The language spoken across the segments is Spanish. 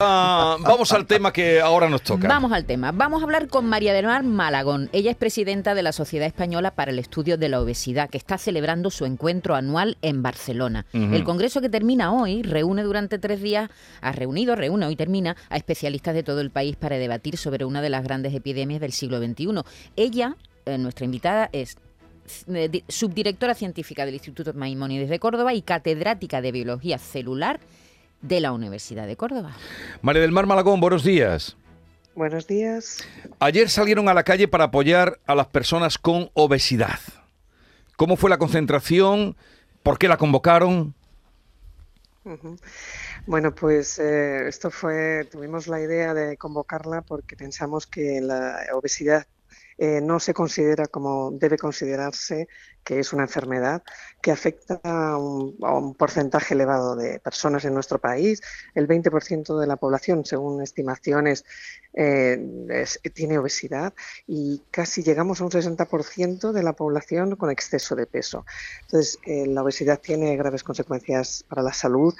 Ah, vamos al tema que ahora nos toca. Vamos al tema. Vamos a hablar con María del Mar Malagón. Ella es presidenta de la Sociedad Española para el Estudio de la Obesidad, que está celebrando su encuentro anual en Barcelona. El congreso que termina hoy reúne durante tres días, ha reunido, reúne hoy termina, a especialistas de todo el país para debatir sobre una de las grandes epidemias del siglo XXI. Ella, eh, nuestra invitada, es eh, subdirectora científica del Instituto Maimónides de Córdoba y catedrática de Biología Celular de la Universidad de Córdoba. María del Mar Malagón, buenos días. Buenos días. Ayer salieron a la calle para apoyar a las personas con obesidad. ¿Cómo fue la concentración? ¿Por qué la convocaron? Bueno, pues eh, esto fue, tuvimos la idea de convocarla porque pensamos que la obesidad eh, no se considera como debe considerarse que es una enfermedad que afecta a un, porcentaje elevado de personas en nuestro país. El 20% de la población, según estimaciones, eh, tiene obesidad y casi llegamos a un 60% de la población con exceso de peso. Entonces, eh, la obesidad tiene graves consecuencias para la salud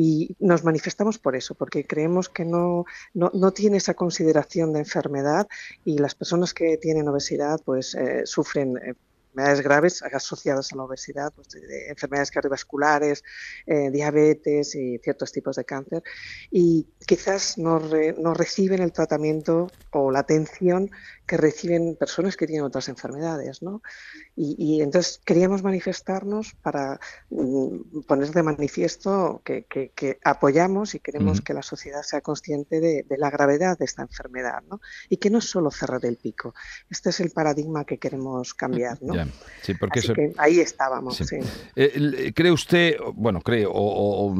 y nos manifestamos por eso, porque creemos que no, no, no tiene esa consideración de enfermedad y las personas que tienen obesidad pues eh, sufren enfermedades graves asociadas a la obesidad, pues, enfermedades cardiovasculares, eh, diabetes y ciertos tipos de cáncer, y quizás no, no reciben el tratamiento o la atención que reciben personas que tienen otras enfermedades. ¿no? Y, entonces queríamos manifestarnos para mm, poner de manifiesto que, apoyamos y queremos que la sociedad sea consciente de, la gravedad de esta enfermedad ¿no? y que no es solo cerrar el pico. Este es el paradigma que queremos cambiar. ¿no? Sí, porque ahí estábamos. Eh, ¿Cree usted, bueno, cree o,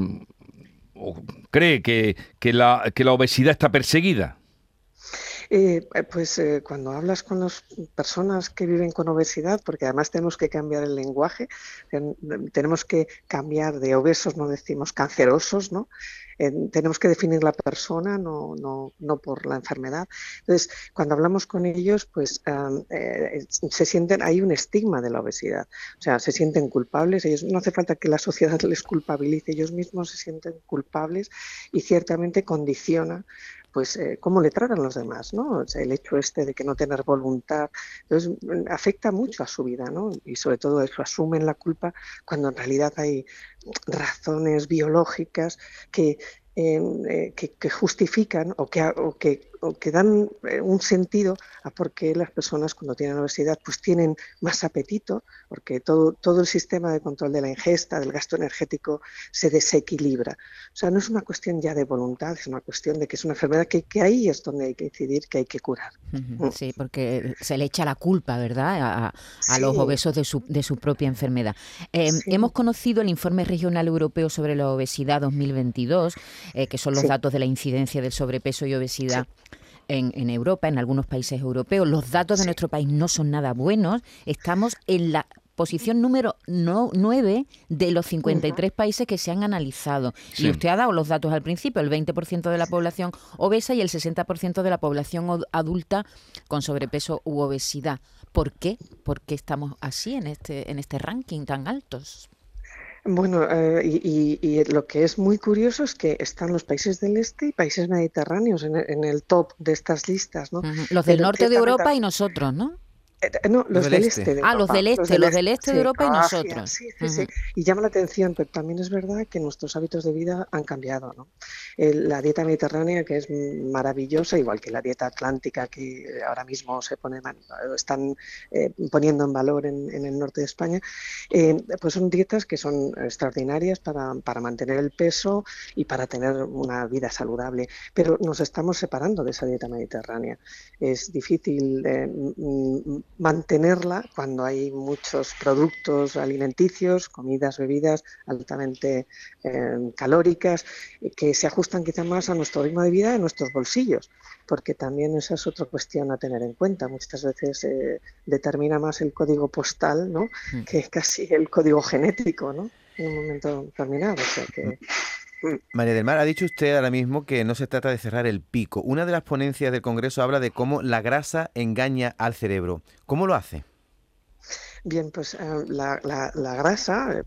cree que, que, la, que la obesidad está perseguida? Eh, eh, pues eh, cuando hablas con las personas que viven con obesidad, porque además tenemos que cambiar el lenguaje, tenemos que cambiar de obesos, no decimos cancerosos, ¿no? tenemos que definir la persona, no, no, no, por la enfermedad. Entonces, cuando hablamos con ellos, pues se sienten, hay un estigma de la obesidad, o sea, se sienten culpables, ellos no hace falta que la sociedad les culpabilice, ellos mismos se sienten culpables y ciertamente condiciona pues eh, cómo le tratan los demás, ¿no? el hecho este de que no tener voluntad, entonces mm, afecta mucho a su vida, ¿no? Y sobre todo eso, asumen la culpa cuando en realidad hay razones biológicas que eh, que, justifican o que, que, dan eh, un sentido a por qué las personas cuando tienen obesidad pues tienen más apetito, porque todo, todo el sistema de control de la ingesta, del gasto energético, se desequilibra. O sea, no es una cuestión ya de voluntad, es una cuestión de que es una enfermedad que, que ahí es donde hay que decidir que hay que curar. Mm. Sí, porque se le echa la culpa, ¿verdad?, a, a los obesos de su, de su propia enfermedad. Eh, hemos conocido el informe regional europeo sobre la obesidad 2022 eh, que son los datos de la incidencia del sobrepeso y obesidad. En, Europa, en algunos países europeos. Los datos de nuestro país no son nada buenos. Estamos en la posición número 9 de los 53 países que se han analizado. Y usted ha dado los datos al principio, el 20% de la población obesa y el 60% de la población adulta con sobrepeso u obesidad. ¿Por qué? ¿Por qué estamos así en este, en este ranking tan altos? Bueno, eh, y, lo que es muy curioso es que están los países del este y países mediterráneos en, el top de estas listas, ¿no? Los del norte de Europa y nosotros, ¿no? Eh, eh, no, los del, este. de Ah, los del este, los del este, de Europa y nosotros. Sí, sí, sí. Y llama la atención, pero también es verdad que nuestros hábitos de vida han cambiado. ¿no? La dieta mediterránea, que es maravillosa, igual que la dieta atlántica, que ahora mismo se pone, están eh, poniendo en valor en, el norte de España, pues son dietas que son extraordinarias para, para mantener el peso y para tener una vida saludable. Pero nos estamos separando de esa dieta mediterránea. Es difícil mantenerla cuando hay muchos productos alimenticios, comidas, bebidas altamente eh, calóricas, que se ajustan quizá más a nuestro ritmo de vida y a nuestros bolsillos, porque también esa es otra cuestión a tener en cuenta. Muchas veces eh, determina más el código postal ¿no? Mm. que casi el código genético ¿no? en un momento determinado. O sea que, mm. María del Mar, ha dicho usted ahora mismo que no se trata de cerrar el pico. Una de las ponencias del Congreso habla de cómo la grasa engaña al cerebro. ¿Cómo lo hace? Bien, pues eh, la, grasa, eh,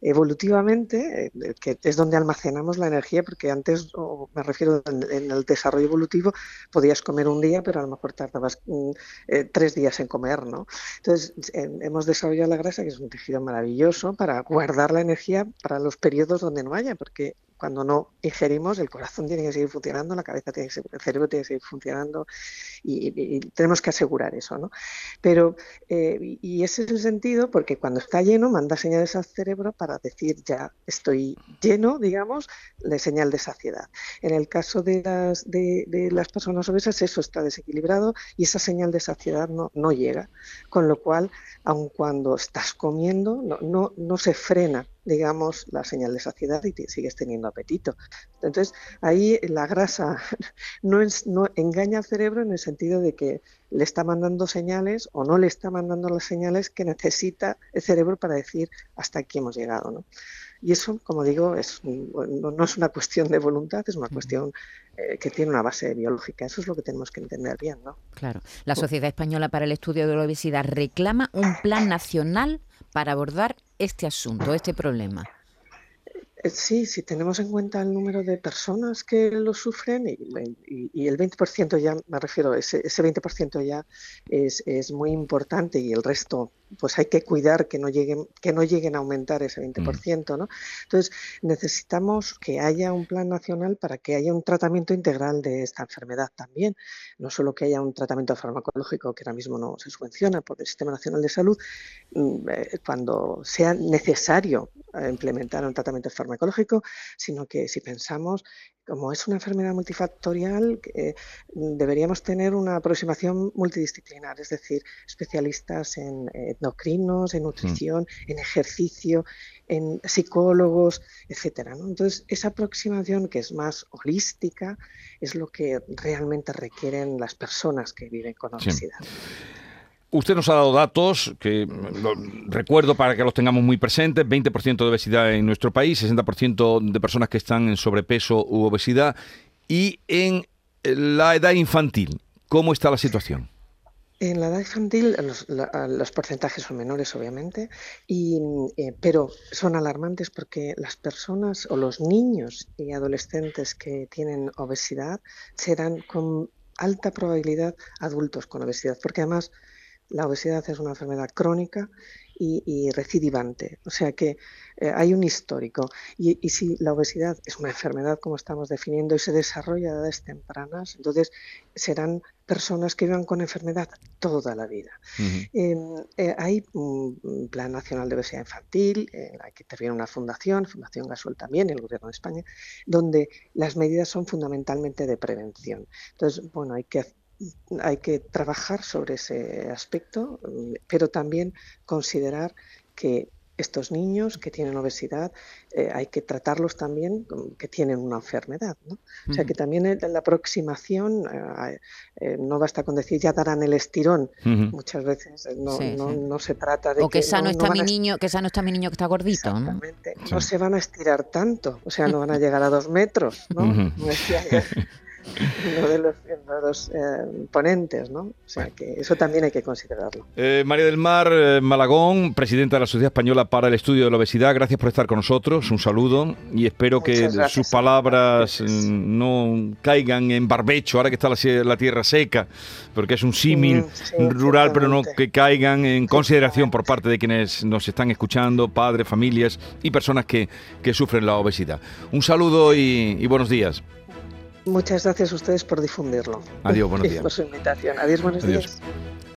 evolutivamente, eh, que es donde almacenamos la energía, porque antes, me refiero en, el desarrollo evolutivo, podías comer un día, pero a lo mejor tardabas mm, eh, tres días en comer, ¿no? Entonces, hemos desarrollado la grasa, que es un tejido maravilloso para guardar la energía para los periodos donde no haya, porque cuando no ingerimos, el corazón tiene que seguir funcionando, la cabeza tiene que seguir, el cerebro tiene que seguir funcionando y, tenemos que asegurar eso, ¿no? Pero, eh, y ese es el sentido porque cuando está lleno manda señales al cerebro para decir ya estoy lleno, digamos, de señal de saciedad. En el caso de las, de, las personas obesas eso está desequilibrado y esa señal de saciedad no, no llega, con lo cual, aun cuando estás comiendo, no, no, no se frena digamos, la señal de saciedad y sigues teniendo apetito. Entonces, ahí la grasa no, no engaña al cerebro en el sentido de que le está mandando señales o no le está mandando las señales que necesita el cerebro para decir hasta aquí hemos llegado. ¿no? Y eso, como digo, es, no, es una cuestión de voluntad, es una cuestión eh, que tiene una base biológica. Eso es lo que tenemos que entender bien. ¿no? Claro. La Sociedad Española para el Estudio de la Obesidad reclama un plan nacional para abordar este asunto, este problema? Eh, sí, si tenemos en cuenta el número de personas que lo sufren y, el 20% ya, me refiero, ese, ese 20% ya es, es, muy importante y el resto pues hay que cuidar que no lleguen, que no lleguen a aumentar ese 20%, mm. ¿no? Entonces, necesitamos que haya un plan nacional para que haya un tratamiento integral de esta enfermedad también, no solo que haya un tratamiento farmacológico que ahora mismo no se subvenciona por el Sistema Nacional de Salud, mm, eh, cuando sea necesario implementar un tratamiento farmacológico, sino que si pensamos como es una enfermedad multifactorial, eh, deberíamos tener una aproximación multidisciplinar, es decir, especialistas en endocrinos, en nutrición, en ejercicio, en psicólogos, etcétera. Entonces, esa aproximación que es más holística es lo que realmente requieren las personas que viven con obesidad. Usted nos ha dado datos que recuerdo para que los tengamos muy presentes, 20% de obesidad en nuestro país, 60% de personas que están en sobrepeso u obesidad y en la edad infantil, ¿cómo está la situación? En la edad infantil los, porcentajes son menores, obviamente, y, eh, pero son alarmantes porque las personas o los niños y adolescentes que tienen obesidad serán con alta probabilidad adultos con obesidad, porque además la obesidad es una enfermedad crónica y, recidivante, o sea que eh, hay un histórico. Y, si la obesidad es una enfermedad, como estamos definiendo, y se desarrolla a edades tempranas, entonces serán personas que vivan con enfermedad toda la vida. Em, eh, hay un Plan Nacional de Obesidad Infantil, en la que interviene una fundación, Fundación Gasol también, el Gobierno de España, donde las medidas son fundamentalmente de prevención. Entonces, bueno, hay que hay que trabajar sobre ese aspecto, pero también considerar que estos niños que tienen obesidad eh, hay que tratarlos también que tienen una enfermedad. ¿no? O sea que también la aproximación eh, eh, no basta con decir ya darán el estirón. Muchas veces no, no, se trata de o que, sano está mi niño, que sano está mi niño que está gordito. ¿no? no se van a estirar tanto, o sea, no van a llegar a dos metros. ¿no? Uno de los, eh, ponentes, ¿no? O sea que eso también hay que considerarlo. Eh, María del Mar eh, Malagón, presidenta de la Sociedad Española para el Estudio de la Obesidad, gracias por estar con nosotros, un saludo y espero que sus palabras mm, no caigan en barbecho ahora que está la, tierra seca, porque es un símil mm, rural, pero no que caigan en consideración por parte de quienes nos están escuchando, padres, familias y personas que, sufren la obesidad. Un saludo y buenos días. Muchas gracias a ustedes por difundirlo. Adiós, buenos días. por su invitación. Adiós, buenos días.